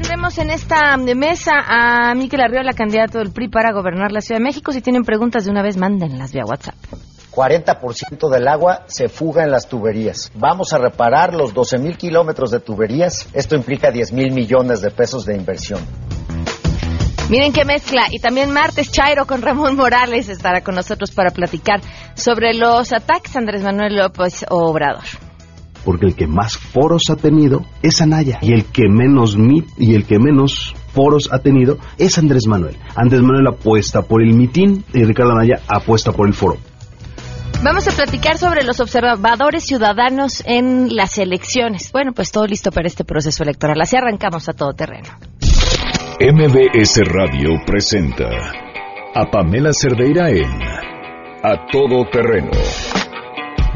tendremos en esta mesa a Miquel Arriola, candidato del PRI para gobernar la Ciudad de México. Si tienen preguntas de una vez, mándenlas vía WhatsApp. 40% del agua se fuga en las tuberías. Vamos a reparar los 12 mil kilómetros de tuberías. Esto implica 10 mil millones de pesos de inversión. Miren qué mezcla. Y también martes Chairo con Ramón Morales estará con nosotros para platicar sobre los ataques a Andrés Manuel López Obrador porque el que más foros ha tenido es Anaya y el que menos mit y el que menos foros ha tenido es Andrés Manuel. Andrés Manuel apuesta por el mitin y Ricardo Anaya apuesta por el foro. Vamos a platicar sobre los observadores ciudadanos en las elecciones. Bueno, pues todo listo para este proceso electoral. Así arrancamos a todo terreno. MBS Radio presenta a Pamela Cerdeira en A Todo Terreno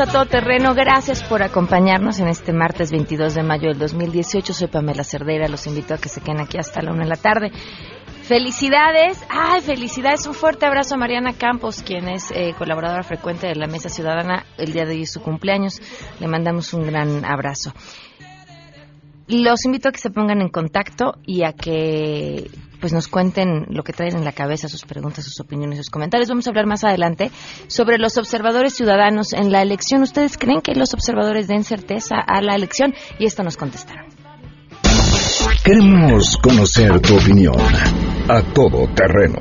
A todo terreno. Gracias por acompañarnos en este martes 22 de mayo del 2018. Soy Pamela Cerdera. Los invito a que se queden aquí hasta la una de la tarde. Felicidades, ay, felicidades, un fuerte abrazo a Mariana Campos, quien es eh, colaboradora frecuente de la Mesa Ciudadana. El día de hoy es su cumpleaños, le mandamos un gran abrazo. Los invito a que se pongan en contacto y a que pues nos cuenten lo que traen en la cabeza, sus preguntas, sus opiniones, sus comentarios. Vamos a hablar más adelante sobre los observadores ciudadanos en la elección. ¿Ustedes creen que los observadores den certeza a la elección? Y esto nos contestaron. Queremos conocer tu opinión a todo terreno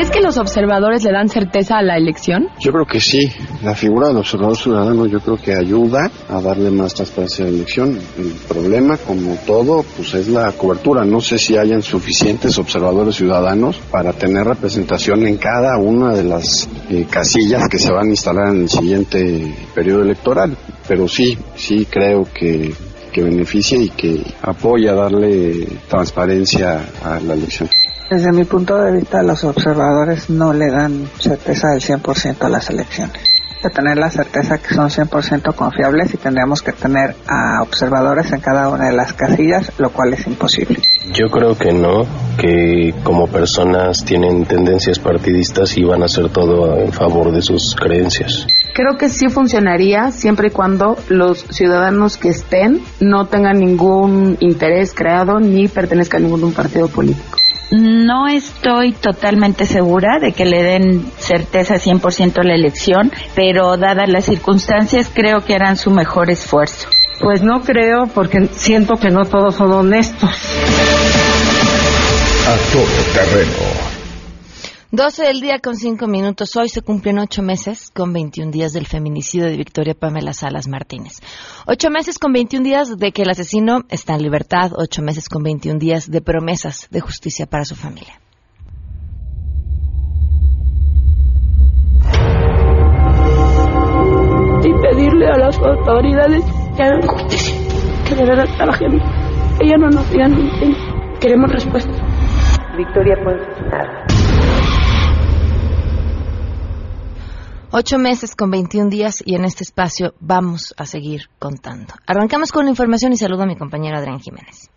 ¿Crees que los observadores le dan certeza a la elección? Yo creo que sí. La figura del observador ciudadano yo creo que ayuda a darle más transparencia a la elección. El problema, como todo, pues es la cobertura. No sé si hayan suficientes observadores ciudadanos para tener representación en cada una de las eh, casillas que se van a instalar en el siguiente periodo electoral. Pero sí, sí creo que que beneficie y que apoya darle transparencia a la elección. Desde mi punto de vista, los observadores no le dan certeza del 100% a las elecciones. De tener la certeza que son 100% confiables y tendríamos que tener a observadores en cada una de las casillas, lo cual es imposible. Yo creo que no, que como personas tienen tendencias partidistas y van a hacer todo en favor de sus creencias. Creo que sí funcionaría siempre y cuando los ciudadanos que estén no tengan ningún interés creado ni pertenezcan a ningún partido político. No estoy totalmente segura de que le den certeza 100% a la elección, pero dadas las circunstancias creo que harán su mejor esfuerzo. Pues no creo porque siento que no todos son honestos. A todo terreno 12 del día con 5 minutos. Hoy se cumplen 8 meses con 21 días del feminicidio de Victoria Pamela Salas Martínez. 8 meses con 21 días de que el asesino está en libertad. 8 meses con 21 días de promesas de justicia para su familia. Y pedirle a las autoridades que hagan justicia, que de verdad trabajen. Ella no nos digan Queremos respuesta. Victoria nada. Ocho meses con 21 días y en este espacio vamos a seguir contando. Arrancamos con la información y saludo a mi compañero Adrián Jiménez.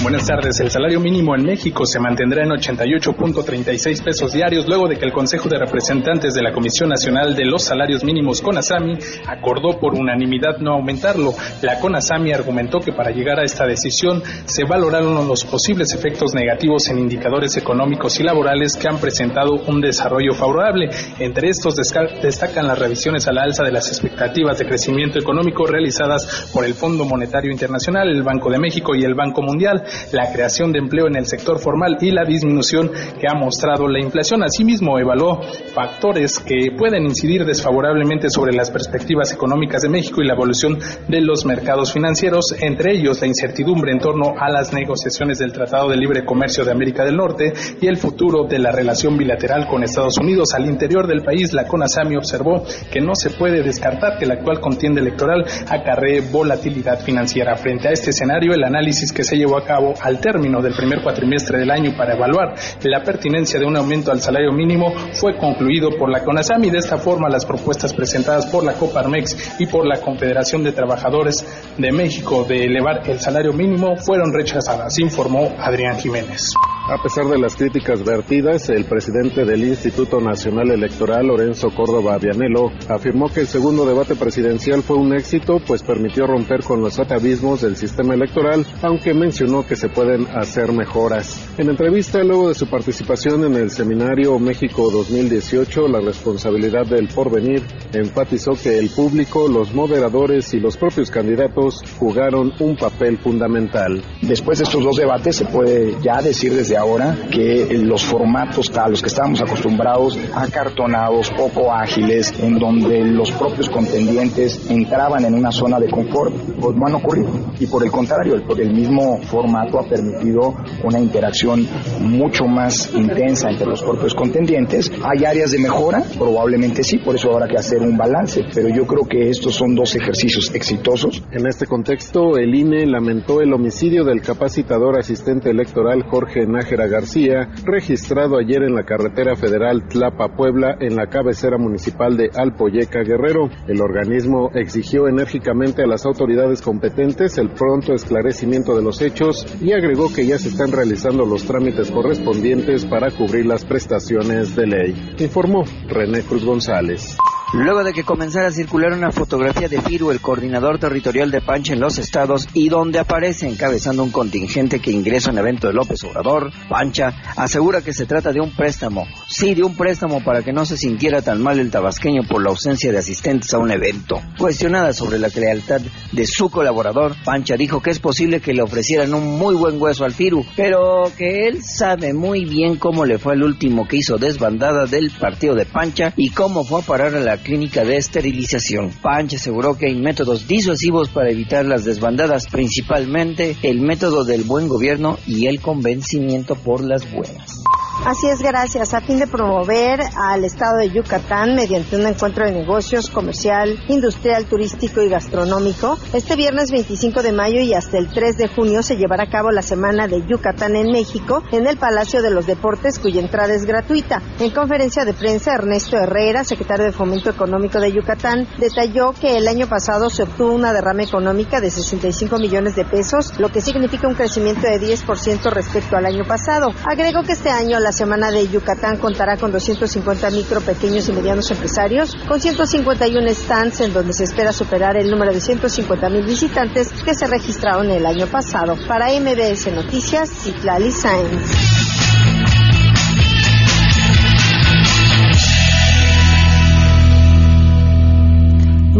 Buenas tardes. El salario mínimo en México se mantendrá en 88.36 pesos diarios luego de que el Consejo de Representantes de la Comisión Nacional de los Salarios Mínimos CONASAMI acordó por unanimidad no aumentarlo. La CONASAMI argumentó que para llegar a esta decisión se valoraron los posibles efectos negativos en indicadores económicos y laborales que han presentado un desarrollo favorable. Entre estos destacan las revisiones a la alza de las expectativas de crecimiento económico realizadas por el Fondo Monetario Internacional, el Banco de México y el Banco Mundial la creación de empleo en el sector formal y la disminución que ha mostrado la inflación. Asimismo, evaluó factores que pueden incidir desfavorablemente sobre las perspectivas económicas de México y la evolución de los mercados financieros, entre ellos la incertidumbre en torno a las negociaciones del Tratado de Libre Comercio de América del Norte y el futuro de la relación bilateral con Estados Unidos. Al interior del país, la CONASAMI observó que no se puede descartar que la actual contienda electoral acarree volatilidad financiera. Frente a este escenario, el análisis que se llevó a cabo al término del primer cuatrimestre del año para evaluar la pertinencia de un aumento al salario mínimo fue concluido por la CONASAMI. De esta forma, las propuestas presentadas por la Coparmex y por la Confederación de Trabajadores de México de elevar el salario mínimo fueron rechazadas, informó Adrián Jiménez. A pesar de las críticas vertidas, el presidente del Instituto Nacional Electoral, Lorenzo Córdoba Vianelo, afirmó que el segundo debate presidencial fue un éxito, pues permitió romper con los atavismos del sistema electoral, aunque mencionó que se pueden hacer mejoras. En entrevista, luego de su participación en el seminario México 2018, la responsabilidad del porvenir, enfatizó que el público, los moderadores y los propios candidatos jugaron un papel fundamental. Después de estos dos debates, se puede ya decir desde ahora que los formatos a los que estábamos acostumbrados, acartonados, poco ágiles, en donde los propios contendientes entraban en una zona de confort, pues no han ocurrido. Y por el contrario, el, el mismo formato ha permitido una interacción mucho más intensa entre los propios contendientes. ¿Hay áreas de mejora? Probablemente sí, por eso habrá que hacer un balance, pero yo creo que estos son dos ejercicios exitosos. En este contexto, el INE lamentó el homicidio del capacitador asistente electoral Jorge Nájera García, registrado ayer en la carretera federal Tlapa-Puebla en la cabecera municipal de Alpoyeca Guerrero. El organismo exigió enérgicamente a las autoridades competentes el pronto esclarecimiento de los hechos y agregó que ya se están realizando los trámites correspondientes para cubrir las prestaciones de ley. Informó René Cruz González. Luego de que comenzara a circular una fotografía de Firu, el coordinador territorial de Pancha en los estados, y donde aparece encabezando un contingente que ingresa en evento de López Obrador, Pancha asegura que se trata de un préstamo. Sí, de un préstamo para que no se sintiera tan mal el tabasqueño por la ausencia de asistentes a un evento. Cuestionada sobre la lealtad de su colaborador, Pancha dijo que es posible que le ofrecieran un muy buen hueso al Firu, pero que él sabe muy bien cómo le fue el último que hizo desbandada del partido de Pancha y cómo fue a parar a la clínica de esterilización. Pancha aseguró que hay métodos disuasivos para evitar las desbandadas, principalmente el método del buen gobierno y el convencimiento por las buenas. Así es, gracias. A fin de promover al estado de Yucatán mediante un encuentro de negocios, comercial, industrial, turístico y gastronómico, este viernes 25 de mayo y hasta el 3 de junio se llevará a cabo la Semana de Yucatán en México en el Palacio de los Deportes, cuya entrada es gratuita. En conferencia de prensa, Ernesto Herrera, secretario de Fomento Económico de Yucatán, detalló que el año pasado se obtuvo una derrama económica de 65 millones de pesos, lo que significa un crecimiento de 10% respecto al año pasado. Agregó que este año la Semana de Yucatán contará con 250 micro, pequeños y medianos empresarios, con 151 stands en donde se espera superar el número de 150 mil visitantes que se registraron el año pasado. Para MBS Noticias, Citlali Sáenz.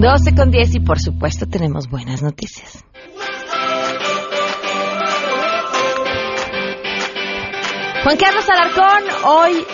Doce con 10 y por supuesto tenemos buenas noticias. Juan Carlos Alarcón, hoy,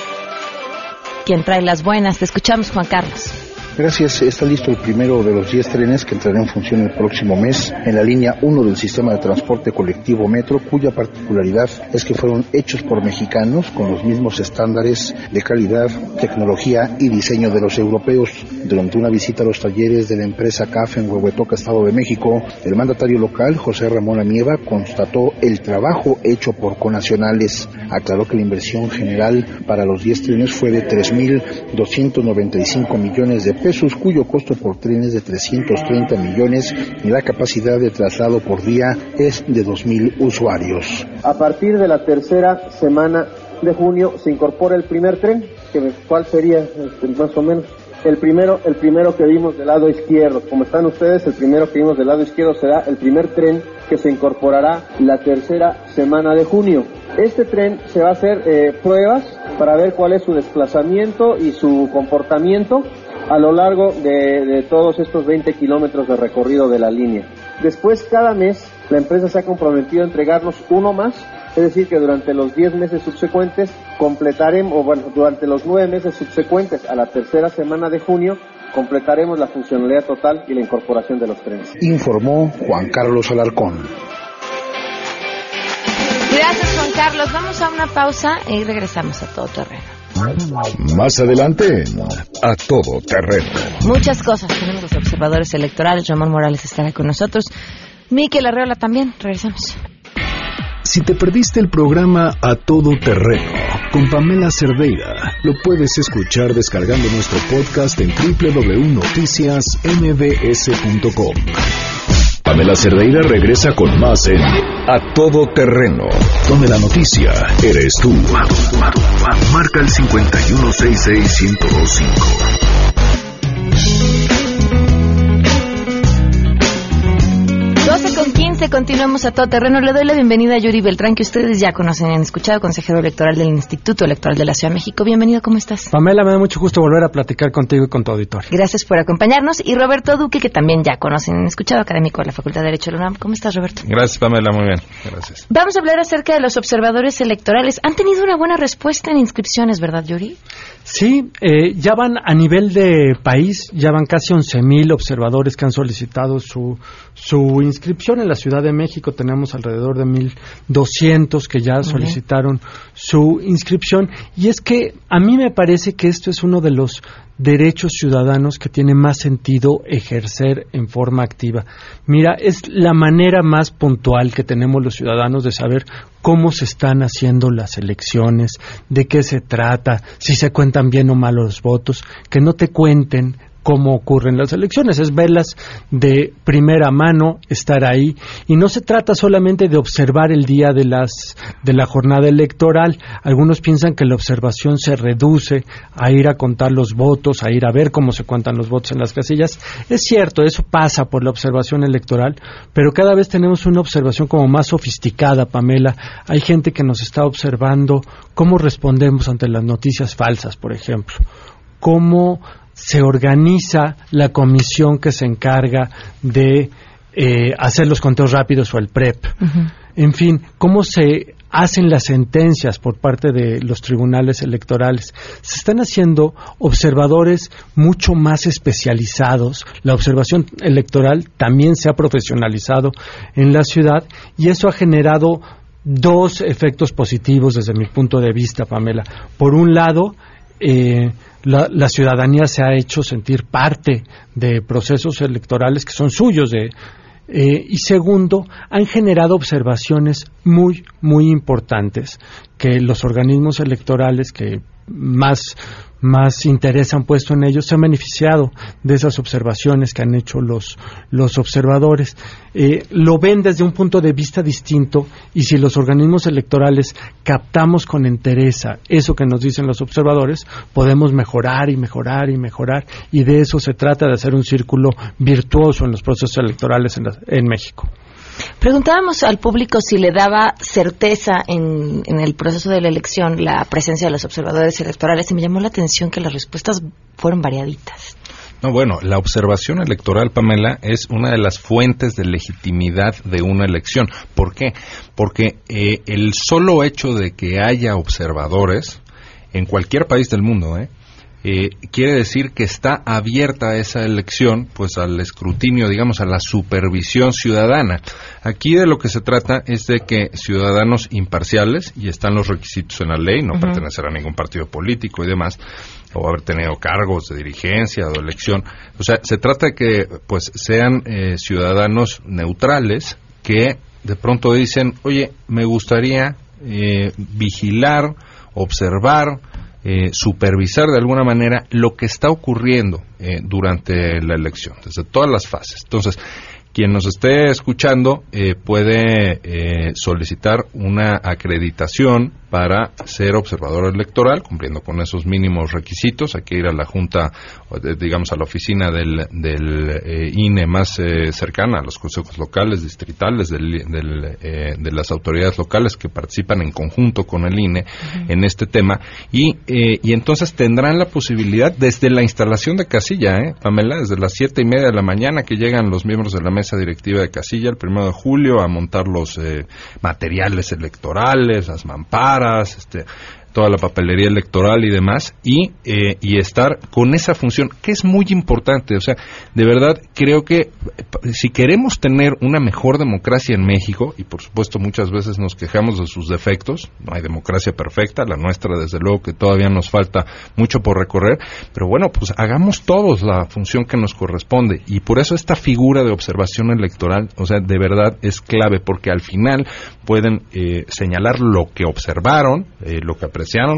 quien trae las buenas. Te escuchamos, Juan Carlos. Gracias. Está listo el primero de los 10 trenes que entrarán en función el próximo mes en la línea 1 del sistema de transporte colectivo Metro, cuya particularidad es que fueron hechos por mexicanos con los mismos estándares de calidad, tecnología y diseño de los europeos. Durante una visita a los talleres de la empresa CAF en Huehuetoca, Estado de México, el mandatario local, José Ramón Amieva, constató el trabajo hecho por conacionales. Aclaró que la inversión general para los 10 trenes fue de 3.295 millones de pesos, cuyo costo por tren es de 330 millones y la capacidad de traslado por día es de 2.000 usuarios. A partir de la tercera semana de junio se incorpora el primer tren, que ¿cuál sería este, más o menos? El primero, el primero que vimos del lado izquierdo. Como están ustedes, el primero que vimos del lado izquierdo será el primer tren que se incorporará la tercera semana de junio. Este tren se va a hacer eh, pruebas para ver cuál es su desplazamiento y su comportamiento a lo largo de, de todos estos 20 kilómetros de recorrido de la línea. Después, cada mes La empresa se ha comprometido a entregarnos uno más, es decir, que durante los 10 meses subsecuentes completaremos, o bueno, durante los 9 meses subsecuentes a la tercera semana de junio, completaremos la funcionalidad total y la incorporación de los trenes. Informó Juan Carlos Alarcón. Gracias, Juan Carlos. Vamos a una pausa y regresamos a todo terreno. Más adelante, a todo terreno. Muchas cosas. Tenemos los observadores electorales. Ramón Morales estará con nosotros. Miquel Arreola también. Regresamos. Si te perdiste el programa A Todo Terreno con Pamela Cerdeira, lo puedes escuchar descargando nuestro podcast en www.noticiasmbs.com. Pamela Cerdeira regresa con más en A Todo Terreno, donde la noticia eres tú. Marca el 5166125. 12 con 15, continuamos a todo terreno. Le doy la bienvenida a Yuri Beltrán, que ustedes ya conocen han escuchado, consejero electoral del Instituto Electoral de la Ciudad de México. Bienvenido, ¿cómo estás? Pamela, me da mucho gusto volver a platicar contigo y con tu auditorio. Gracias por acompañarnos. Y Roberto Duque, que también ya conocen han escuchado, académico de la Facultad de Derecho de la UNAM. ¿Cómo estás, Roberto? Gracias, Pamela, muy bien. Gracias. Vamos a hablar acerca de los observadores electorales. Han tenido una buena respuesta en inscripciones, ¿verdad, Yuri? Sí, eh, ya van a nivel de país, ya van casi 11.000 observadores que han solicitado su, su inscripción. En la Ciudad de México tenemos alrededor de 1.200 que ya solicitaron su inscripción. Y es que a mí me parece que esto es uno de los derechos ciudadanos que tiene más sentido ejercer en forma activa. Mira, es la manera más puntual que tenemos los ciudadanos de saber cómo se están haciendo las elecciones, de qué se trata, si se cuentan bien o mal los votos, que no te cuenten cómo ocurren las elecciones, es verlas de primera mano, estar ahí y no se trata solamente de observar el día de las de la jornada electoral. Algunos piensan que la observación se reduce a ir a contar los votos, a ir a ver cómo se cuentan los votos en las casillas. Es cierto, eso pasa por la observación electoral, pero cada vez tenemos una observación como más sofisticada, Pamela. Hay gente que nos está observando cómo respondemos ante las noticias falsas, por ejemplo. Cómo se organiza la comisión que se encarga de eh, hacer los conteos rápidos o el PREP. En fin, cómo se hacen las sentencias por parte de los tribunales electorales. Se están haciendo observadores mucho más especializados. La observación electoral también se ha profesionalizado en la ciudad y eso ha generado dos efectos positivos desde mi punto de vista, Pamela. Por un lado, eh, la, la, ciudadanía se ha hecho sentir parte de procesos electorales que son suyos de, eh, y segundo, han generado observaciones muy, muy importantes que los organismos electorales que más más interés han puesto en ellos, se han beneficiado de esas observaciones que han hecho los, los observadores. Eh, lo ven desde un punto de vista distinto y si los organismos electorales captamos con entereza eso que nos dicen los observadores, podemos mejorar y mejorar y mejorar y de eso se trata de hacer un círculo virtuoso en los procesos electorales en, en México. Preguntábamos al público si le daba certeza en, el proceso de la elección la presencia de los observadores electorales y me llamó la atención que las respuestas fueron variaditas. No, bueno, la observación electoral, Pamela, es una de las fuentes de legitimidad de una elección. ¿Por qué? Porque eh, el solo hecho de que haya observadores en cualquier país del mundo, ¿eh? Eh, quiere decir que está abierta esa elección pues al escrutinio, digamos, a la supervisión ciudadana. Aquí de lo que se trata es de que ciudadanos imparciales, y están los requisitos en la ley, no uh -huh. pertenecer a ningún partido político y demás, o haber tenido cargos de dirigencia o de elección, o sea, se trata de que pues sean eh, ciudadanos neutrales que de pronto dicen, oye, me gustaría eh, vigilar, observar, eh, supervisar de alguna manera lo que está ocurriendo eh, durante la elección, desde todas las fases. Entonces, quien nos esté escuchando eh, puede eh, solicitar una acreditación para ser observador electoral, cumpliendo con esos mínimos requisitos. Hay que ir a la Junta, digamos, a la oficina del, del eh, INE más eh, cercana, a los consejos locales, distritales, del, del, de las autoridades locales que participan en conjunto con el INE uh -huh. en este tema. Y, y entonces tendrán la posibilidad, desde la instalación de casilla, ¿eh, Pamela, desde las siete y media de la mañana que llegan los miembros de la mesa mesa directiva de casilla el primero de julio a montar los eh, materiales electorales, las mamparas, este, toda la papelería electoral y demás, y, eh, y estar con esa función, que es muy importante. O sea, de verdad creo que eh, si queremos tener una mejor democracia en México, y por supuesto muchas veces nos quejamos de sus defectos, no hay democracia perfecta, la nuestra desde luego que todavía nos falta mucho por recorrer, pero bueno, pues hagamos todos la función que nos corresponde, y por eso esta figura de observación electoral, o sea, de verdad es clave, porque al final pueden eh, señalar lo que observaron, lo que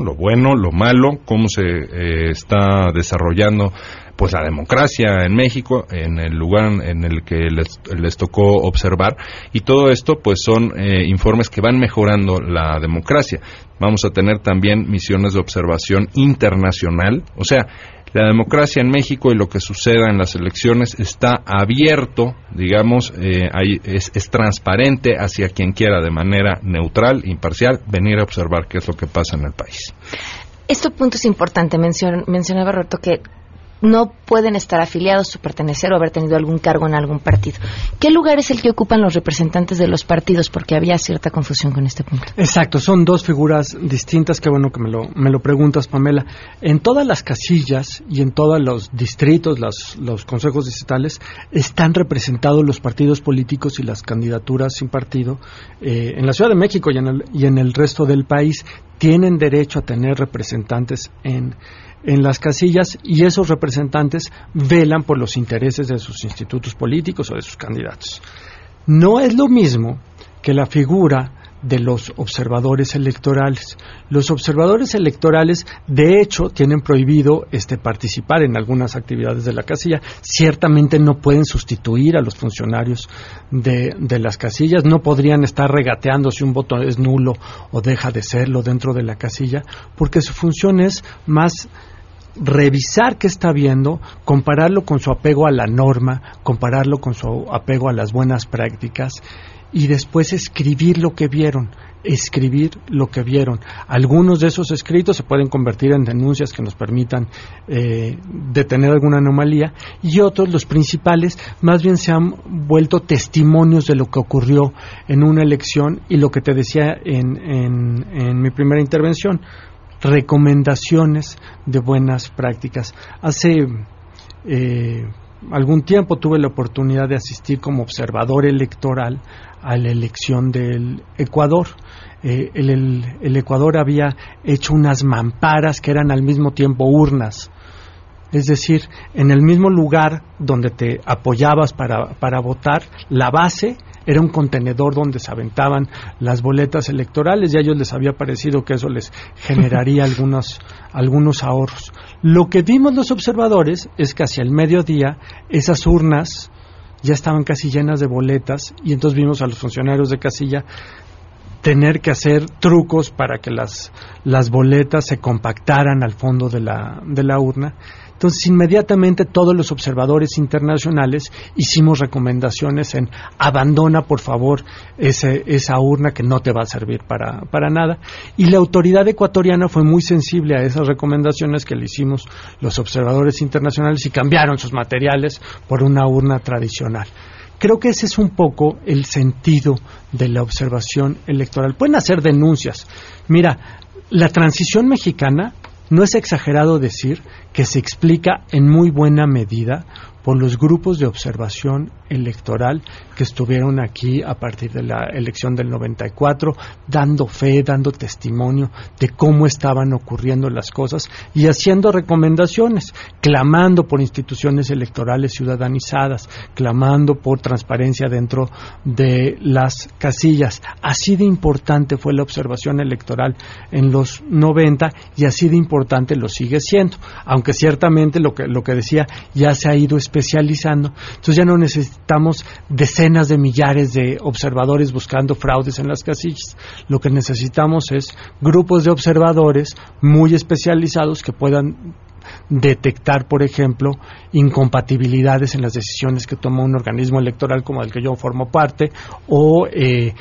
lo bueno, lo malo, cómo se eh, está desarrollando pues la democracia en México, en el lugar en el que les, les tocó observar, y todo esto pues son eh, informes que van mejorando la democracia. Vamos a tener también misiones de observación internacional, o sea, la democracia en México y lo que suceda en las elecciones está abierto, digamos, eh, es, es, transparente hacia quien quiera de manera neutral, imparcial, venir a observar qué es lo que pasa en el país. Este punto es importante. Mencion, mencionaba Roberto que no pueden estar afiliados o pertenecer o haber tenido algún cargo en algún partido. ¿Qué lugar es el que ocupan los representantes de los partidos? Porque había cierta confusión con este punto. Exacto, son dos figuras distintas. Qué bueno que me lo, me lo preguntas, Pamela. En todas las casillas y en todos los distritos, las, los consejos distritales, están representados los partidos políticos y las candidaturas sin partido. Eh, en la Ciudad de México y en, el, y en el resto del país tienen derecho a tener representantes en en las casillas y esos representantes velan por los intereses de sus institutos políticos o de sus candidatos. No es lo mismo que la figura de los observadores electorales. Los observadores electorales, de hecho, tienen prohibido este, participar en algunas actividades de la casilla. Ciertamente no pueden sustituir a los funcionarios de, de las casillas, no podrían estar regateando si un voto es nulo o deja de serlo dentro de la casilla, porque su función es más revisar qué está viendo, compararlo con su apego a la norma, compararlo con su apego a las buenas prácticas y después escribir lo que vieron, escribir lo que vieron. Algunos de esos escritos se pueden convertir en denuncias que nos permitan eh, detener alguna anomalía y otros, los principales, más bien se han vuelto testimonios de lo que ocurrió en una elección y lo que te decía en, en mi primera intervención recomendaciones de buenas prácticas. Hace eh, algún tiempo tuve la oportunidad de asistir como observador electoral a la elección del Ecuador. Eh, el, Ecuador había hecho unas mamparas que eran al mismo tiempo urnas. Es decir, en el mismo lugar donde te apoyabas para, para votar, la base era un contenedor donde se aventaban las boletas electorales y a ellos les había parecido que eso les generaría algunos, algunos ahorros. Lo que vimos los observadores es que hacia el mediodía esas urnas ya estaban casi llenas de boletas y entonces vimos a los funcionarios de casilla tener que hacer trucos para que las, las boletas se compactaran al fondo de la, de la urna entonces, inmediatamente todos los observadores internacionales hicimos recomendaciones en abandona, por favor, ese, esa urna que no te va a servir para, para nada. Y la autoridad ecuatoriana fue muy sensible a esas recomendaciones que le hicimos los observadores internacionales y cambiaron sus materiales por una urna tradicional. Creo que ese es un poco el sentido de la observación electoral. Pueden hacer denuncias. Mira, la transición mexicana no es exagerado decir que se explica en muy buena medida por los grupos de observación electoral que estuvieron aquí a partir de la elección del 94, dando fe, dando testimonio de cómo estaban ocurriendo las cosas y haciendo recomendaciones, clamando por instituciones electorales ciudadanizadas, clamando por transparencia dentro de las casillas. Así de importante fue la observación electoral en los 90 y así de importante lo sigue siendo, aunque ciertamente lo que, lo que decía ya se ha ido especializando. Entonces ya no necesitamos decenas de millares de observadores buscando fraudes en las casillas. Lo que necesitamos es grupos de observadores muy especializados que puedan detectar, por ejemplo, incompatibilidades en las decisiones que toma un organismo electoral como el que yo formo parte o eh,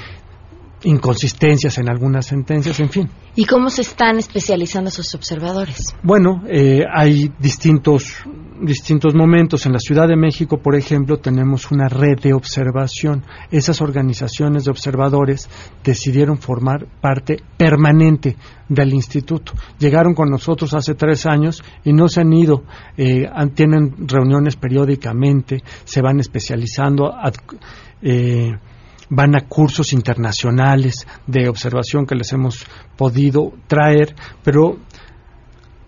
inconsistencias en algunas sentencias, en fin. ¿Y cómo se están especializando esos observadores? Bueno, eh, hay distintos distintos momentos. En la Ciudad de México, por ejemplo, tenemos una red de observación. Esas organizaciones de observadores decidieron formar parte permanente del instituto. Llegaron con nosotros hace tres años y no se han ido. Eh, tienen reuniones periódicamente, se van especializando. Eh, van a cursos internacionales de observación que les hemos podido traer, pero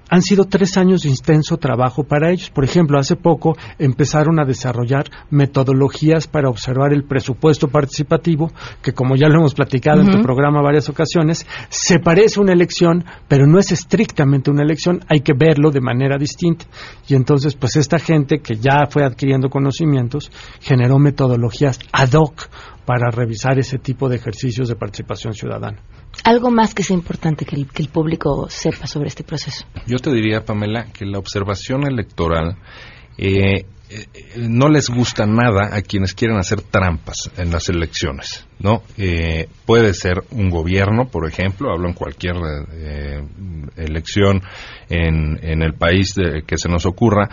han sido tres años de intenso trabajo para ellos. Por ejemplo, hace poco empezaron a desarrollar metodologías para observar el presupuesto participativo, que como ya lo hemos platicado en tu programa varias ocasiones, se parece a una elección, pero no es estrictamente una elección, hay que verlo de manera distinta. Y entonces, pues esta gente que ya fue adquiriendo conocimientos, generó metodologías ad hoc para revisar ese tipo de ejercicios de participación ciudadana. Algo más que sea importante que el, que el público sepa sobre este proceso. Yo te diría, Pamela, que la observación electoral eh, eh, no les gusta nada a quienes quieren hacer trampas en las elecciones, ¿no? Eh, puede ser un gobierno, por ejemplo, hablo en cualquier eh, elección en, en, el país que se nos ocurra,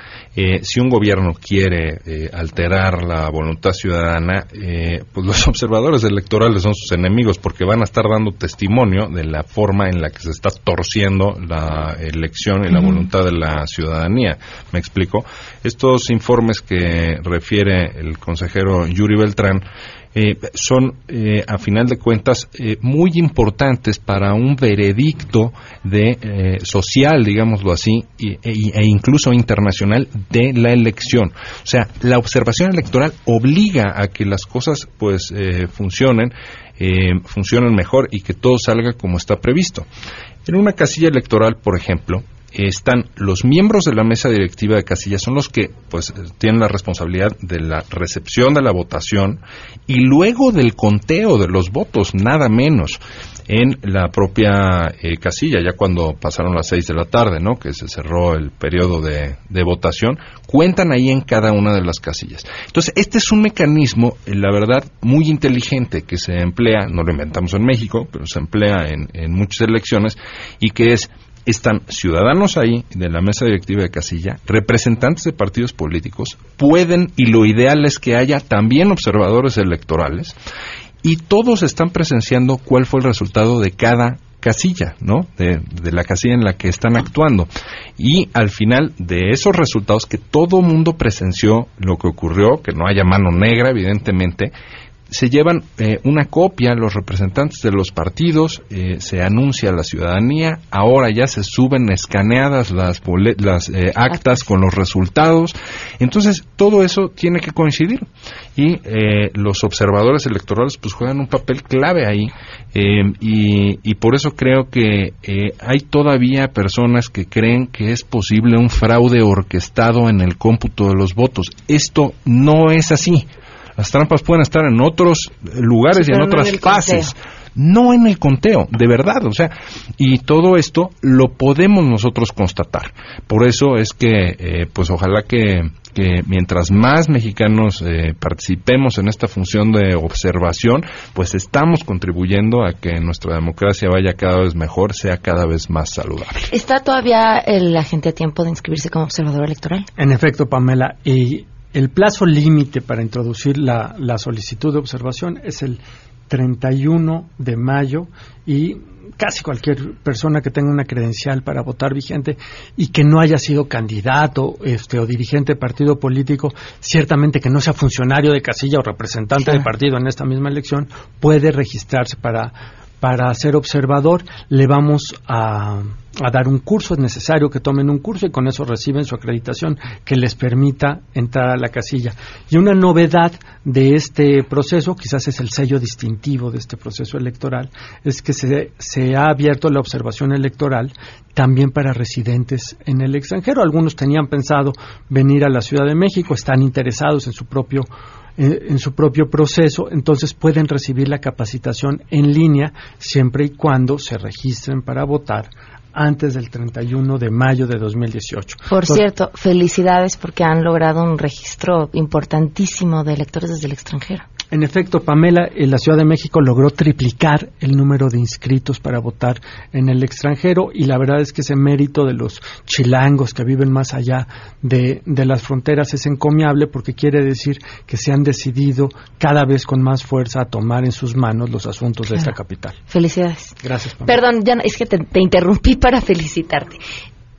si un gobierno quiere alterar la voluntad ciudadana, pues los observadores electorales son sus enemigos porque van a estar dando testimonio de la forma en la que se está torciendo la elección y la voluntad de la ciudadanía. ¿Me explico? Estos informes que refiere el consejero Yuri Beltrán eh, son, eh, a final de cuentas, eh, muy importantes para un veredicto de social, digámoslo así, e, e, incluso internacional de la elección. O sea, la observación electoral obliga a que las cosas, pues, funcionen, funcionen mejor y que todo salga como está previsto. En una casilla electoral, por ejemplo, están los miembros de la mesa directiva de casilla, son los que pues tienen la responsabilidad de la recepción de la votación y luego del conteo de los votos, nada menos en la propia eh, casilla, ya cuando pasaron las seis de la tarde, ¿no? Que se cerró el periodo de, de, votación, cuentan ahí en cada una de las casillas. Entonces, este es un mecanismo, eh, la verdad, muy inteligente que se emplea, no lo inventamos en México, pero se emplea en, en muchas elecciones y que es están ciudadanos ahí de la mesa directiva de casilla, representantes de partidos políticos, pueden y lo ideal es que haya también observadores electorales y todos están presenciando cuál fue el resultado de cada casilla, ¿no? De, de, la casilla en la que están actuando. Y al final de esos resultados que todo mundo presenció lo que ocurrió, que no haya mano negra, evidentemente, se llevan eh, una copia los representantes de los partidos, eh, se anuncia a la ciudadanía, ahora ya se suben escaneadas las, las eh, actas con los resultados, entonces todo eso tiene que coincidir y los observadores electorales pues juegan un papel clave ahí y, y, por eso creo que hay todavía personas que creen que es posible un fraude orquestado en el cómputo de los votos. Esto no es así. Las trampas pueden estar en otros lugares y en otras fases. No en el conteo, de verdad, o sea, y todo esto lo podemos nosotros constatar. Por eso es que, eh, pues ojalá que, mientras más mexicanos eh, participemos en esta función de observación, pues estamos contribuyendo a que nuestra democracia vaya cada vez mejor, sea cada vez más saludable. ¿Está todavía la gente a tiempo de inscribirse como observador electoral? En efecto, Pamela, y el plazo límite para introducir la, solicitud de observación es el 31 de mayo y casi cualquier persona que tenga una credencial para votar vigente y que no haya sido candidato este, o dirigente de partido político, ciertamente que no sea funcionario de casilla o representante de partido en esta misma elección, puede registrarse para, para ser observador. Le vamos a dar un curso, es necesario que tomen un curso y con eso reciben su acreditación que les permita entrar a la casilla. Y una novedad de este proceso, quizás es el sello distintivo de este proceso electoral, es que se, se ha abierto la observación electoral también para residentes en el extranjero. Algunos tenían pensado venir a la Ciudad de México, están interesados en su propio eh, en su propio proceso, entonces pueden recibir la capacitación en línea siempre y cuando se registren para votar antes del 31 de mayo de 2018. Por cierto, felicidades porque han logrado un registro importantísimo de electores desde el extranjero. En efecto, Pamela, en la Ciudad de México logró triplicar el número de inscritos para votar en el extranjero y la verdad es que ese mérito de los chilangos que viven más allá de, de las fronteras es encomiable porque quiere decir que se han decidido cada vez con más fuerza a tomar en sus manos los asuntos de esta capital. Felicidades. Gracias. Pamela. Perdón, ya no- es que te, te interrumpí para felicitarte.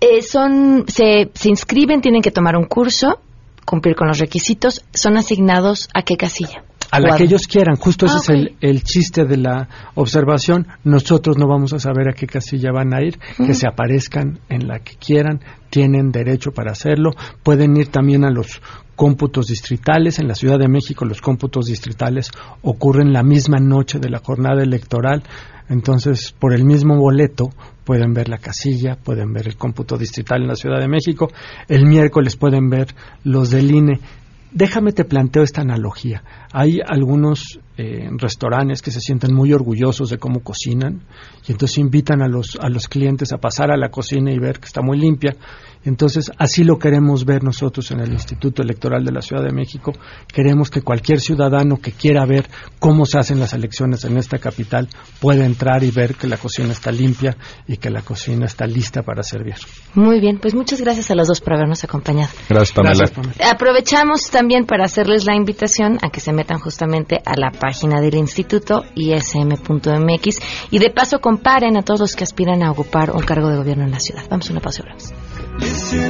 Eh, son, se, se inscriben, tienen que tomar un curso, cumplir con los requisitos, son asignados a qué casilla. A la que ellos quieran, justo ese Ah, es el, el chiste de la observación. Nosotros no vamos a saber a qué casilla van a ir, que se aparezcan en la que quieran, tienen derecho para hacerlo. Pueden ir también a los cómputos distritales. En la Ciudad de México los cómputos distritales ocurren la misma noche de la jornada electoral. Entonces, por el mismo boleto pueden ver la casilla, pueden ver el cómputo distrital en la Ciudad de México. El miércoles pueden ver los del INE. Déjame te planteo esta analogía. Hay algunos eh, restaurantes que se sienten muy orgullosos de cómo cocinan y entonces invitan a los, a los clientes a pasar a la cocina y ver que está muy limpia. Entonces, así lo queremos ver nosotros en el Instituto Electoral de la Ciudad de México. Queremos que cualquier ciudadano que quiera ver cómo se hacen las elecciones en esta capital pueda entrar y ver que la cocina está limpia y que la cocina está lista para servir. Muy bien, pues muchas gracias a los dos por habernos acompañado. Gracias, Pamela. Gracias, Pamela. Aprovechamos también para hacerles la invitación a que se metan justamente a la página del instituto ism.mx y de paso comparen a todos los que aspiran a ocupar un cargo de gobierno en la ciudad. Vamos a una pausa y volvemos. The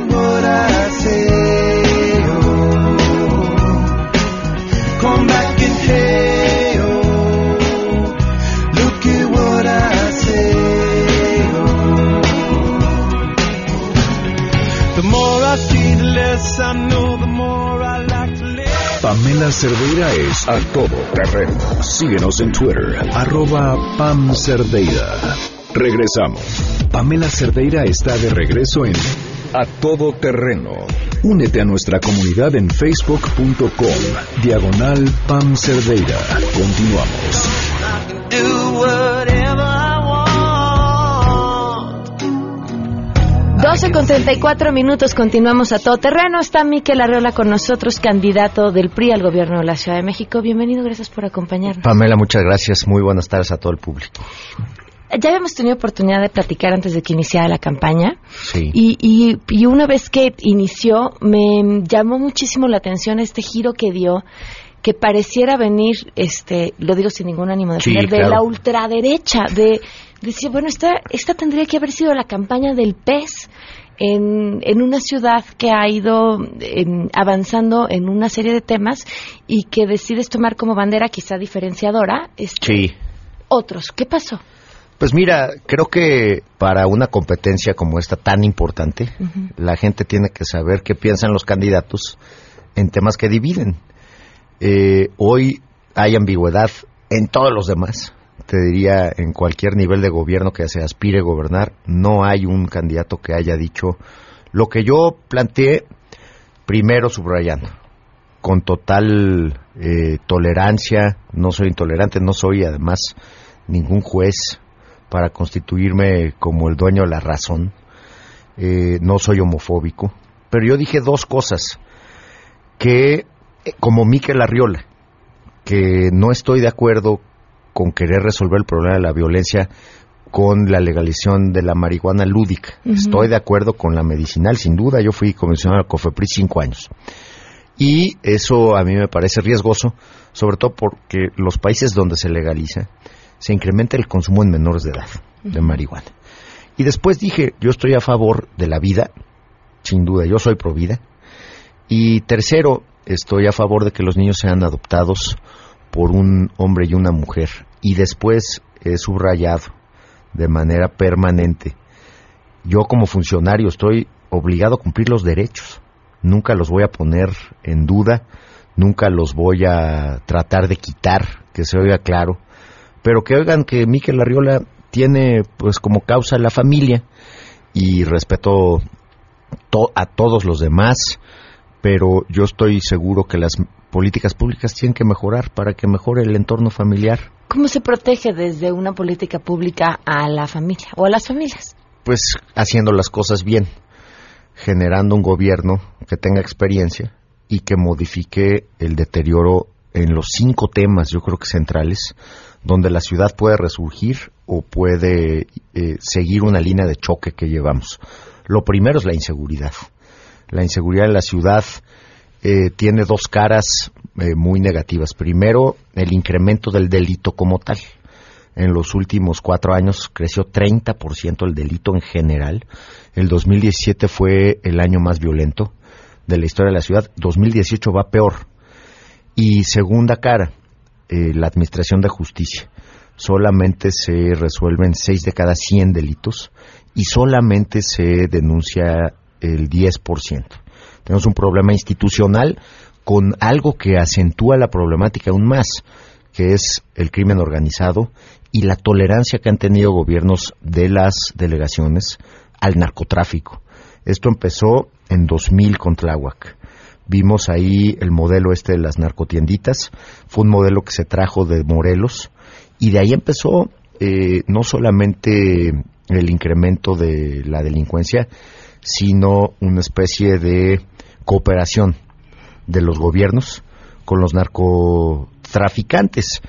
more I less know, the more I. Pamela Cerdeira es a todo terreno. Síguenos en Twitter, arroba Pam Cerdeira. Regresamos. Pamela Cerdeira está de regreso en A Todo Terreno. Únete a nuestra comunidad en facebook.com, diagonal Pam Cerdeira. Continuamos. Do whatever I want. 12 con 34 minutos, continuamos a todo terreno. Está Miquel Arreola con nosotros, candidato del PRI al gobierno de la Ciudad de México. Bienvenido, gracias por acompañarnos. Pamela, muchas gracias. Muy buenas tardes a todo el público. Ya habíamos tenido oportunidad de platicar antes de que iniciara la campaña. Sí. Y, y, y una vez que inició, me llamó muchísimo la atención este giro que dio, que pareciera venir, este, lo digo sin ningún ánimo de Sí, de la ultraderecha, de decir, bueno, esta, esta tendría que haber sido la campaña del PES. En, en una ciudad que ha ido em, avanzando en una serie de temas y que decides tomar como bandera quizá diferenciadora este, Sí. otros. ¿Qué pasó? Pues mira, creo que para una competencia como esta tan importante, la gente tiene que saber qué piensan los candidatos en temas que dividen. Eh, hoy hay ambigüedad en todos los demás. Te diría, en cualquier nivel de gobierno que se aspire a gobernar, no hay un candidato que haya dicho lo que yo planteé, primero subrayando, con total eh, tolerancia, no soy intolerante, no soy además ningún juez para constituirme como el dueño de la razón, eh, no soy homofóbico, pero yo dije dos cosas que, eh, como Miquel Arriola, que no estoy de acuerdo con querer resolver el problema de la violencia con la legalización de la marihuana lúdica. Estoy de acuerdo con la medicinal, sin duda. Yo fui comisionado al COFEPRIS cinco años. Y eso a mí me parece riesgoso, sobre todo porque los países donde se legaliza se incrementa el consumo en menores de edad de marihuana. Y después dije, yo estoy a favor de la vida, sin duda, yo soy pro vida. Y tercero, estoy a favor de que los niños sean adoptados por un hombre y una mujer. Y después he subrayado de manera permanente, yo como funcionario estoy obligado a cumplir los derechos. Nunca los voy a poner en duda, nunca los voy a tratar de quitar, que se oiga claro. Pero que oigan que Miquel Arriola tiene pues como causa la familia y respeto to- a todos los demás, pero yo estoy seguro que las políticas públicas tienen que mejorar para que mejore el entorno familiar. ¿Cómo se protege desde una política pública a la familia o a las familias? Pues haciendo las cosas bien, generando un gobierno que tenga experiencia y que modifique el deterioro en los cinco temas, yo creo que centrales, donde la ciudad puede resurgir o puede eh, seguir una línea de choque que llevamos. Lo primero es la inseguridad. La inseguridad en la ciudad eh, tiene dos caras eh, muy negativas. Primero, el incremento del delito como tal. En los últimos cuatro años creció 30% el delito en general. El 2017 fue el año más violento de la historia de la ciudad. 2018 va peor. Y segunda cara, eh, la Administración de Justicia. Solamente se resuelven 6 de cada 100 delitos y solamente se denuncia el 10%. Tenemos un problema institucional con algo que acentúa la problemática aún más, que es el crimen organizado y la tolerancia que han tenido gobiernos de las delegaciones al narcotráfico. Esto empezó en 2000 con Tláhuac. Vimos ahí el modelo este de las narcotienditas. Fue un modelo que se trajo de Morelos y de ahí empezó eh, no solamente el incremento de la delincuencia, sino una especie de cooperación de los gobiernos con los narcotraficantes.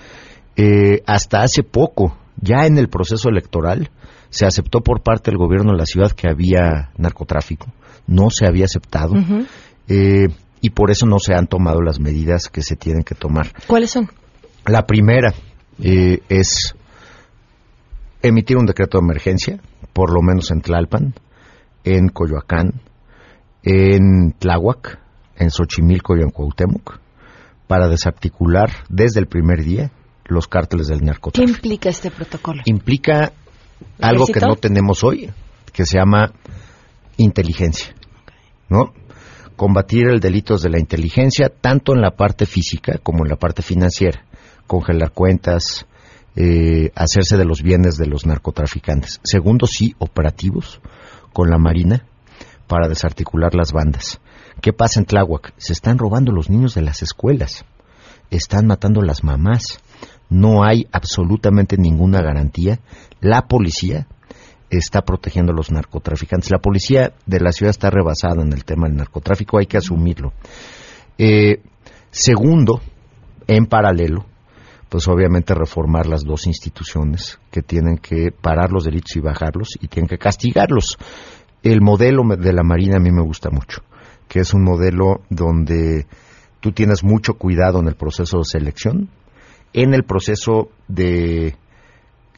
Eh, hasta hace poco, ya en el proceso electoral, se aceptó por parte del gobierno de la ciudad que había narcotráfico. No se había aceptado. Eh, y por eso no se han tomado las medidas que se tienen que tomar. ¿Cuáles son? La primera eh, es emitir un decreto de emergencia, por lo menos en Tlalpan, en Coyoacán, en Tláhuac, en Xochimilco y en Cuauhtémoc, para desarticular desde el primer día los cárteles del ¿Qué narcotráfico. implica este protocolo? Implica algo que no tenemos hoy, que se llama inteligencia, ¿no? Combatir el delito desde la inteligencia, tanto en la parte física como en la parte financiera. Congelar cuentas, eh, hacerse de los bienes de los narcotraficantes. Segundo, sí, operativos con la Marina para desarticular las bandas. ¿Qué pasa en Tláhuac? Se están robando los niños de las escuelas. Están matando las mamás. No hay absolutamente ninguna garantía. La policía está protegiendo a los narcotraficantes. La policía de la ciudad está rebasada en el tema del narcotráfico, hay que asumirlo. Eh, segundo, en paralelo, pues obviamente reformar las dos instituciones que tienen que parar los delitos y bajarlos y tienen que castigarlos. El modelo de la Marina a mí me gusta mucho, que es un modelo donde tú tienes mucho cuidado en el proceso de selección, en el proceso de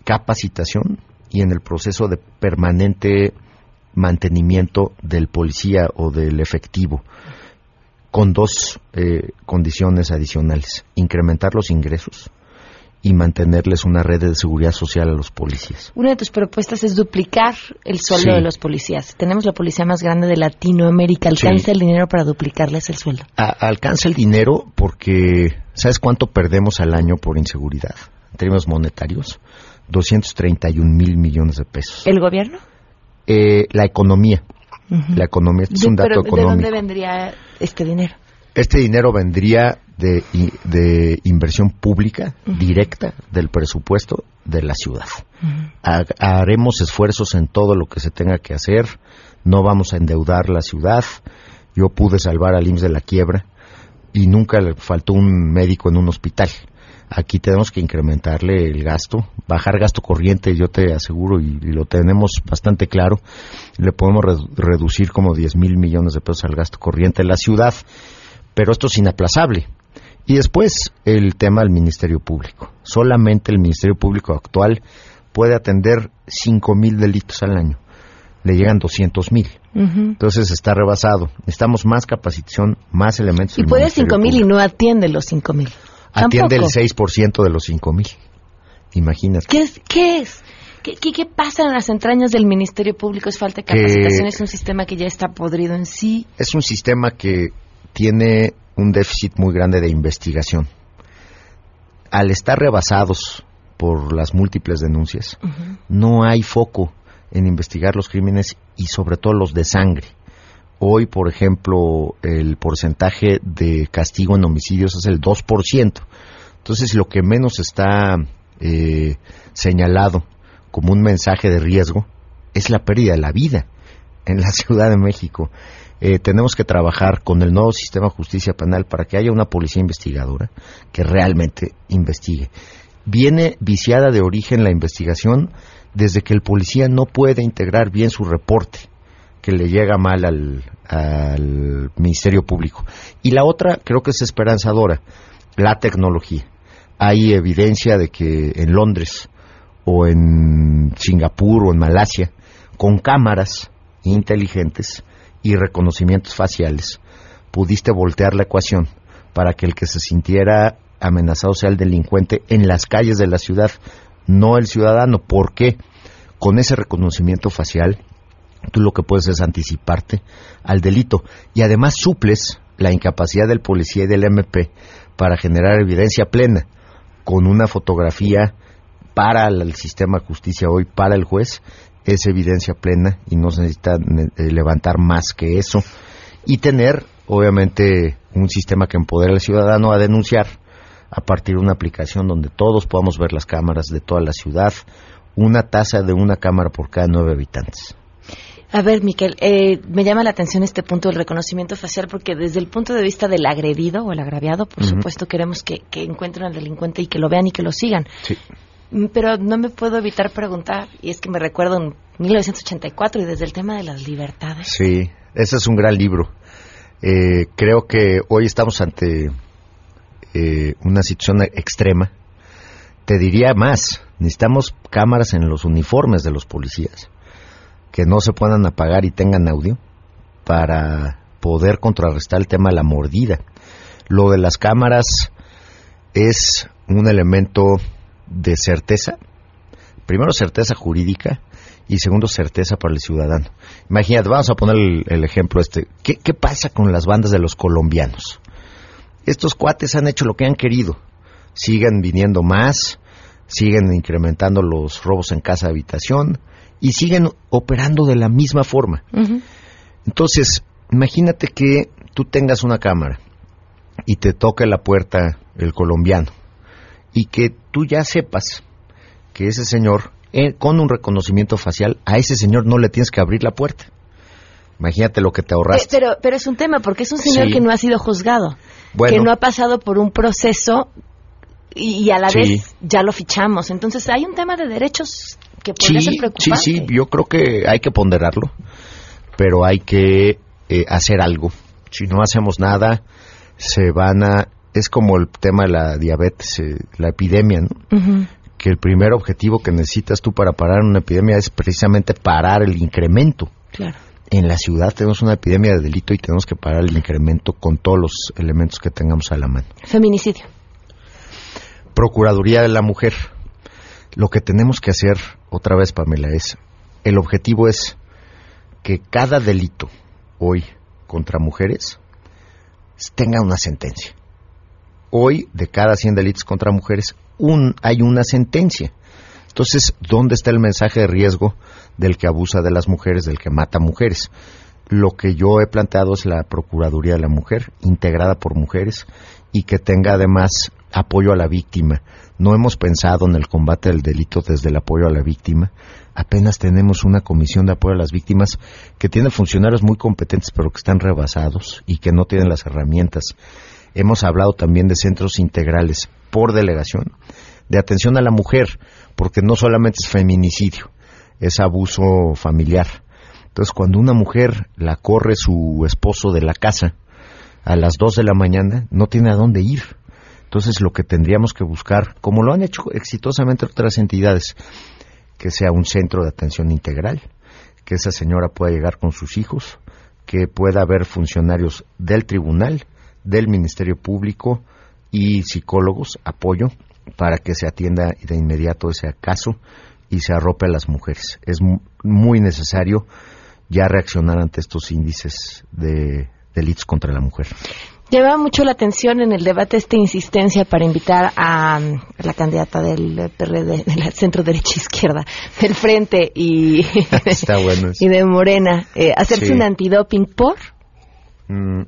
capacitación y en el proceso de permanente mantenimiento del policía o del efectivo con dos eh, condiciones adicionales. Incrementar los ingresos y mantenerles una red de seguridad social a los policías. Una de tus propuestas es duplicar el sueldo Sí. de los policías. Tenemos la policía más grande de Latinoamérica. ¿Alcanza Sí. el dinero para duplicarles el sueldo? A- alcanza el dinero porque ¿sabes cuánto perdemos al año por inseguridad? En términos monetarios, 231 mil millones de pesos. ¿El gobierno? Eh, la economía, la economía, este es un dato pero ¿de económico. dónde vendría este dinero? Este dinero vendría de, de inversión pública directa del presupuesto de la ciudad. Ha- haremos esfuerzos en todo lo que se tenga que hacer. No vamos a endeudar la ciudad. Yo pude salvar al IMSS de la quiebra y nunca le faltó un médico en un hospital. Aquí tenemos que incrementarle el gasto, bajar gasto corriente, yo te aseguro, y, y lo tenemos bastante claro. Le podemos re- reducir como 10 mil millones de pesos al gasto corriente de la ciudad, pero esto es inaplazable. Y después el tema del Ministerio Público. Solamente el Ministerio Público actual puede atender 5 mil delitos al año. Le llegan 200 mil. Entonces está rebasado. Necesitamos más capacitación, más elementos. Y puede Ministerio cinco mil y no atiende los cinco mil. Atiende el Tampoco. 6% de los 5 mil. Imagínate. ¿Qué es? ¿Qué es? ¿Qué, qué, qué pasa en las entrañas del Ministerio Público? ¿Es falta de capacitación? ¿Es un sistema que ya está podrido en sí? Es un sistema que tiene un déficit muy grande de investigación. Al estar rebasados por las múltiples denuncias, no hay foco en investigar los crímenes y sobre todo los de sangre. Hoy, por ejemplo, el porcentaje de castigo en homicidios es el 2%. Entonces, lo que menos está eh, señalado como un mensaje de riesgo es la pérdida de la vida en la Ciudad de México. Eh, tenemos que trabajar con el nuevo sistema de justicia penal para que haya una policía investigadora que realmente investigue. Viene viciada de origen la investigación desde que el policía no puede integrar bien su reporte que le llega mal al, al Ministerio Público. Y la otra creo que es esperanzadora, la tecnología. Hay evidencia de que en Londres o en Singapur o en Malasia, con cámaras inteligentes y reconocimientos faciales, pudiste voltear la ecuación para que el que se sintiera amenazado sea el delincuente en las calles de la ciudad, no el ciudadano. ¿Por qué? Con ese reconocimiento facial, tú lo que puedes es anticiparte al delito y además suples la incapacidad del policía y del MP para generar evidencia plena con una fotografía para el sistema de justicia hoy, para el juez, es evidencia plena y no se necesita eh, levantar más que eso y tener obviamente un sistema que empodere al ciudadano a denunciar a partir de una aplicación donde todos podamos ver las cámaras de toda la ciudad, una tasa de una cámara por cada nueve habitantes. A ver, Miquel, eh, me llama la atención este punto del reconocimiento facial porque desde el punto de vista del agredido o el agraviado, por supuesto queremos que, que encuentren al delincuente y que lo vean y que lo sigan. Sí. Mm, Pero no me puedo evitar preguntar, y es que me recuerdo en 1984 y desde el tema de las libertades. Sí, ese es un gran libro. Eh, creo que hoy estamos ante eh, una situación extrema. Te diría más, necesitamos cámaras en los uniformes de los policías que no se puedan apagar y tengan audio para poder contrarrestar el tema de la mordida. Lo de las cámaras es un elemento de certeza. Primero, certeza jurídica y segundo, certeza para el ciudadano. Imagínate, vamos a poner el, ejemplo este. ¿Qué, ¿Qué pasa con las bandas de los colombianos? Estos cuates han hecho lo que han querido. Siguen viniendo más, siguen incrementando los robos en casa de habitación y siguen operando de la misma forma. Entonces, imagínate que tú tengas una cámara y te toque la puerta el colombiano y que tú ya sepas que ese señor, eh, con un reconocimiento facial, a ese señor no le tienes que abrir la puerta. Imagínate lo que te Eh, ahorraste. pero, pero es un tema porque es un señor Sí. que no ha sido juzgado, Bueno. que no ha pasado por un proceso y, y a la Sí. vez ya lo fichamos. Entonces hay un tema de derechos que podría ser Sí, sí, preocupante. sí, yo creo que hay que ponderarlo, pero hay que eh, hacer algo. Si no hacemos nada, se van a... Es como el tema de la diabetes, eh, la epidemia, ¿no? Que el primer objetivo que necesitas tú para parar una epidemia es precisamente parar el incremento. Claro. En la ciudad tenemos una epidemia de delito y tenemos que parar el incremento con todos los elementos que tengamos a la mano. Feminicidio. Procuraduría de la Mujer. Lo que tenemos que hacer, otra vez, Pamela, es, el objetivo es que cada delito hoy contra mujeres tenga una sentencia. Hoy, de cada 100 delitos contra mujeres, un, hay una sentencia. Entonces, ¿dónde está el mensaje de riesgo del que abusa de las mujeres, del que mata mujeres? Lo que yo he planteado es la Procuraduría de la Mujer, integrada por mujeres, y que tenga además apoyo a la víctima. No hemos pensado en el combate del delito desde el apoyo a la víctima. Apenas tenemos una comisión de apoyo a las víctimas que tiene funcionarios muy competentes, pero que están rebasados y que no tienen las herramientas. Hemos hablado también de centros integrales por delegación de atención a la mujer, porque no solamente es feminicidio, es abuso familiar. Entonces, cuando una mujer la corre su esposo de la casa a las 2 de la mañana, no tiene a dónde ir. Entonces, lo que tendríamos que buscar, como lo han hecho exitosamente otras entidades, que sea un centro de atención integral, que esa señora pueda llegar con sus hijos, que pueda haber funcionarios del tribunal, del Ministerio Público y psicólogos, apoyo, para que se atienda de inmediato ese caso y se arrope a las mujeres. Es mu- muy necesario ya reaccionar ante estos índices de delitos contra la mujer. Lleva mucho la atención en el debate esta insistencia para invitar a mm, la candidata del PRD, de la centro derecha izquierda, del Frente y, Está bueno eso. y de Morena, eh, hacerse Sí. un antidoping por. Mm,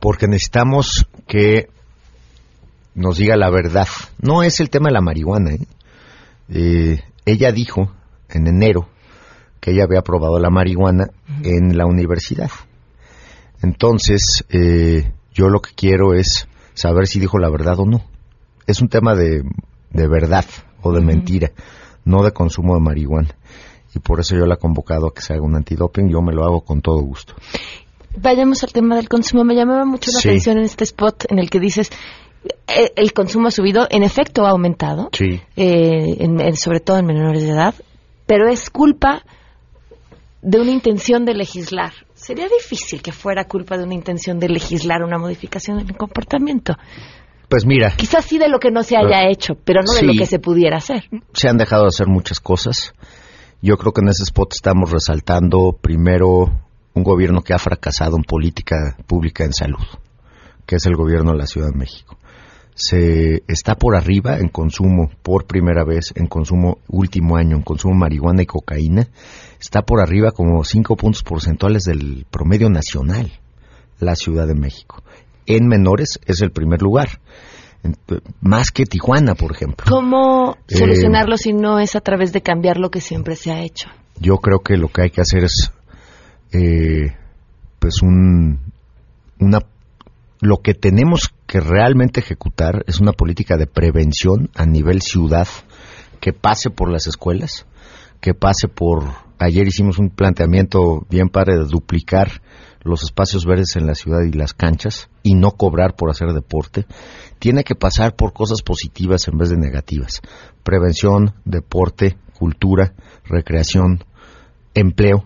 porque necesitamos que nos diga la verdad. No es el tema de la marihuana. ¿eh? Eh, ella dijo en enero que ella había probado la marihuana en la universidad. Entonces, eh, yo lo que quiero es saber si dijo la verdad o no. Es un tema de, de verdad o de mentira, no de consumo de marihuana. Y por eso yo la he convocado a que se haga un antidoping. Yo me lo hago con todo gusto. Vayamos al tema del consumo. Me llamaba mucho la Sí. atención en este spot en el que dices eh, el consumo ha subido, en efecto ha aumentado, Sí. eh, en- en- sobre todo en menores de edad, pero es culpa de una intención de legislar. Sería difícil que fuera culpa de una intención de legislar una modificación en el comportamiento. Pues mira, Quizás sí de lo que no se haya hecho, pero no de lo que se pudiera hacer. se han dejado de hacer muchas cosas. Yo creo que en ese spot estamos resaltando primero un gobierno que ha fracasado en política pública en salud, que es el gobierno de la Ciudad de México. Se está por arriba en consumo, por primera vez, en consumo último año, en consumo de marihuana y cocaína. Está por arriba como 5 puntos porcentuales del promedio nacional, la Ciudad de México. En menores es el primer lugar, más que Tijuana, por ejemplo. ¿Cómo Eh, solucionarlo si no es a través de cambiar lo que siempre se ha hecho? yo creo que lo que hay que hacer es eh, pues un una lo que tenemos que realmente ejecutar es una política de prevención a nivel ciudad que pase por las escuelas que pase por ayer hicimos un planteamiento bien padre de duplicar los espacios verdes en la ciudad y las canchas y no cobrar por hacer deporte tiene que pasar por cosas positivas en vez de negativas prevención deporte cultura recreación empleo.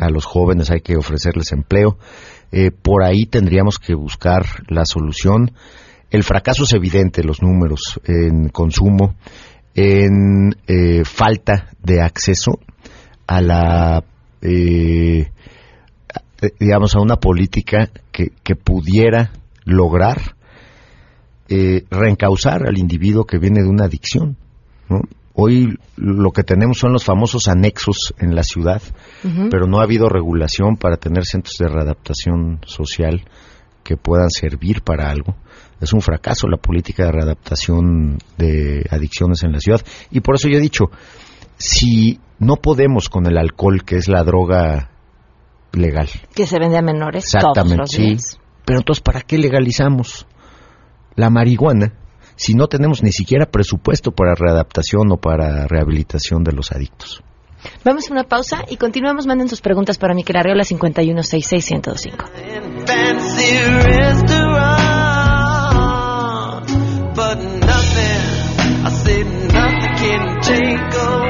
A los jóvenes hay que ofrecerles empleo. Eh, por ahí tendríamos que buscar la solución. El fracaso es evidente, los números en consumo, en eh, falta de acceso a la, eh, digamos, a una política que, que pudiera lograr eh, reencauzar al individuo que viene de una adicción. ¿no? Hoy lo que tenemos son los famosos anexos en la ciudad, pero no ha habido regulación para tener centros de readaptación social que puedan servir para algo. Es un fracaso la política de readaptación de adicciones en la ciudad. Y por eso yo he dicho, si no podemos con el alcohol, que es la droga legal, Que se vende a menores todos Exactamente, los sí. días. Pero entonces, ¿para qué legalizamos la marihuana si no tenemos ni siquiera presupuesto para readaptación o para rehabilitación de los adictos? Vamos a una pausa y continuamos. Manden sus preguntas para Miquel Arriola 5166125. fancy restaurant, but nothing, I said nothing can take away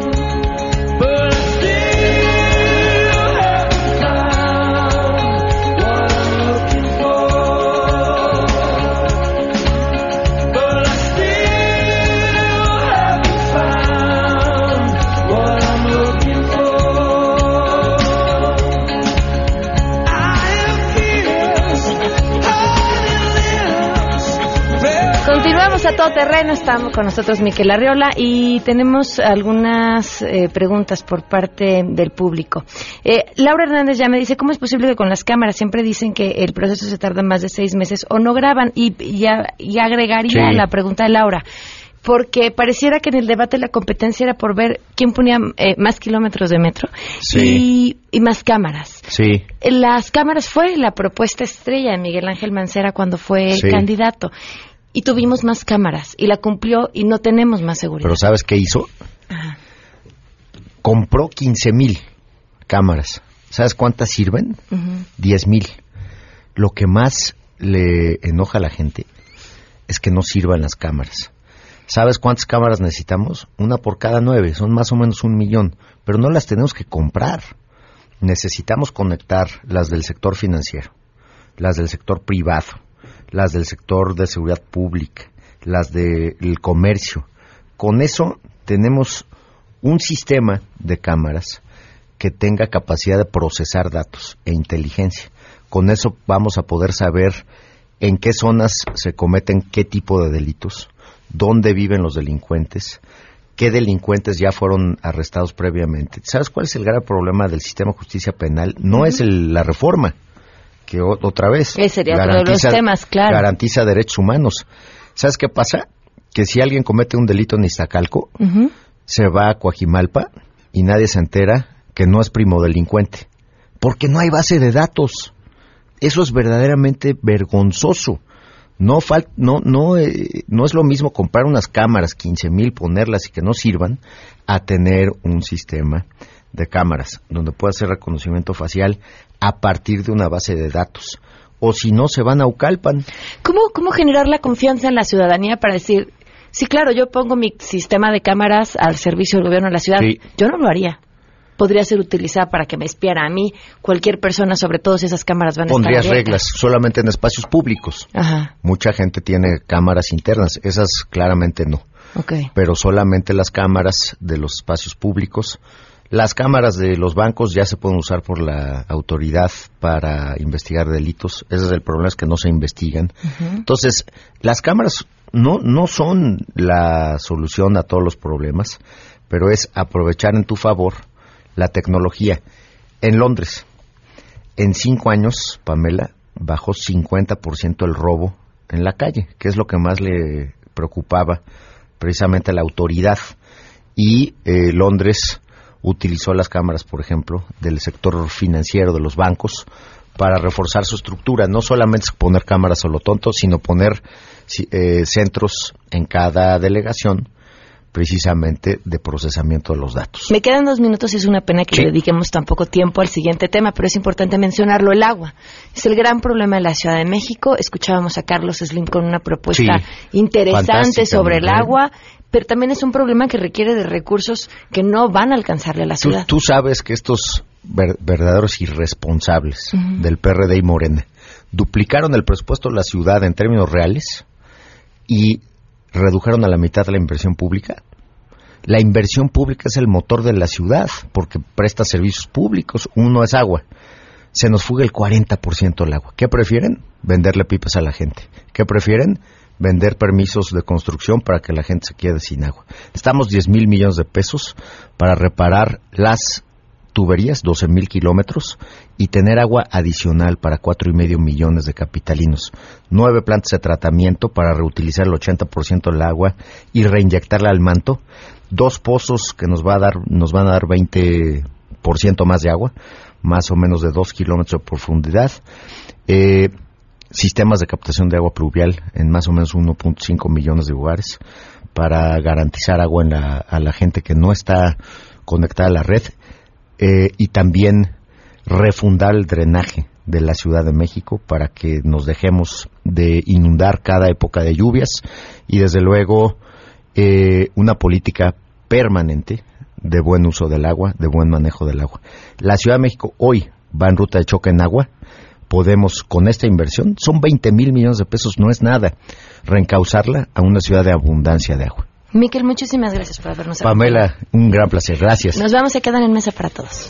A todo terreno, estamos con nosotros Miquel Arriola y tenemos algunas eh, preguntas por parte del público. Eh, Laura Hernández ya me dice, ¿cómo es posible que con las cámaras siempre dicen que el proceso se tarda más de seis meses o no graban? Y, y, a- y agregaría Sí. la pregunta de Laura. Porque pareciera que en el debate la competencia era por ver quién ponía eh, más kilómetros de metro Sí. y, y más cámaras. Sí. Las cámaras fue la propuesta estrella de Miguel Ángel Mancera cuando fue Sí. candidato. Y tuvimos más cámaras y la cumplió y no tenemos más seguridad. Pero ¿sabes qué hizo? Compró 15 mil cámaras. ¿Sabes cuántas sirven? Ujú. 10 mil. Lo que más le enoja a la gente es que no sirvan las cámaras. ¿Sabes cuántas cámaras necesitamos? Una por cada nueve, son más o menos un millón, pero no las tenemos que comprar. Necesitamos conectar las del sector financiero, las del sector privado, las del sector de seguridad pública, las del comercio. Con eso tenemos un sistema de cámaras que tenga capacidad de procesar datos e inteligencia. Con eso vamos a poder saber en qué zonas se cometen qué tipo de delitos, dónde viven los delincuentes, qué delincuentes ya fueron arrestados previamente. ¿Sabes cuál es el gran problema del sistema de justicia penal? No es el- la reforma, que otra vez Ese sería de los temas, claro. garantiza derechos humanos. ¿Sabes qué pasa? Que si alguien comete un delito en Iztacalco, se va a Coajimalpa y nadie se entera que no es primo delincuente. Porque no hay base de datos. Eso es verdaderamente vergonzoso. No, fal- no, no, eh, no es lo mismo comprar unas cámaras, 15 mil, ponerlas y que no sirvan, a tener un sistema de cámaras donde pueda hacer reconocimiento facial a partir de una base de datos. O si no, se van a Ucalpan. ¿Cómo, ¿Cómo generar la confianza en la ciudadanía para decir, sí, claro, yo pongo mi sistema de cámaras al servicio del gobierno de la ciudad? Sí. Yo no lo haría. Podría ser utilizada para que me espiara a mí. Cualquier persona, sobre todo si esas cámaras van a Pondrías estar reglas solamente en espacios públicos. Ajá, Mucha gente tiene cámaras internas, esas claramente no. ok. pero solamente las cámaras de los espacios públicos. Las cámaras de los bancos ya se pueden usar por la autoridad para investigar delitos. Ese es el problema, es que no se investigan. Entonces, las cámaras no, no son la solución a todos los problemas, pero es aprovechar en tu favor la tecnología. En Londres, en cinco años, Pamela, bajó 50% el robo en la calle, que es lo que más le preocupaba precisamente a la autoridad. Y eh, Londres utilizó las cámaras, por ejemplo, del sector financiero de los bancos para reforzar su estructura. No solamente poner cámaras a lo tonto, sino poner eh, centros en cada delegación precisamente de procesamiento de los datos. Me quedan dos minutos y es una pena que Sí. dediquemos tan poco tiempo al siguiente tema, pero es importante mencionarlo, el agua. Es el gran problema de la Ciudad de México. Escuchábamos a Carlos Slim con una propuesta Sí, interesante sobre el agua, pero también es un problema que requiere de recursos que no van a alcanzarle a la ciudad. tú sabes que estos ver- verdaderos irresponsables del PRD y Morena duplicaron el presupuesto de la ciudad en términos reales y redujeron a la mitad la inversión pública. La inversión pública es el motor de la ciudad porque presta servicios públicos. Uno es agua. Se nos fuga el 40% del agua. ¿Qué prefieren? Venderle pipas a la gente. ¿Qué prefieren? Vender permisos de construcción para que la gente se quede sin agua. Estamos 10 mil millones de pesos para reparar las tuberías, 12 mil kilómetros, y tener agua adicional para cuatro y medio millones de capitalinos. Nueve plantas de tratamiento para reutilizar el 80% del agua y reinyectarla al manto. Dos pozos que nos va a dar, nos van a dar 20% más de agua, más o menos de dos kilómetros de profundidad. Eh, sistemas de captación de agua pluvial en más o menos 1.5 millones de lugares para garantizar agua en la- a la gente que no está conectada a la red eh, y también refundar el drenaje de la Ciudad de México para que nos dejemos de inundar cada época de lluvias y desde luego eh, una política permanente de buen uso del agua, de buen manejo del agua. La Ciudad de México hoy va en ruta de choque en agua. Podemos, con esta inversión, son 20 mil millones de pesos, no es nada, reencauzarla a una ciudad de abundancia de agua. Miquel, muchísimas gracias por habernos Pamela, un gran placer, gracias. Nos vamos, se quedan en mesa para todos.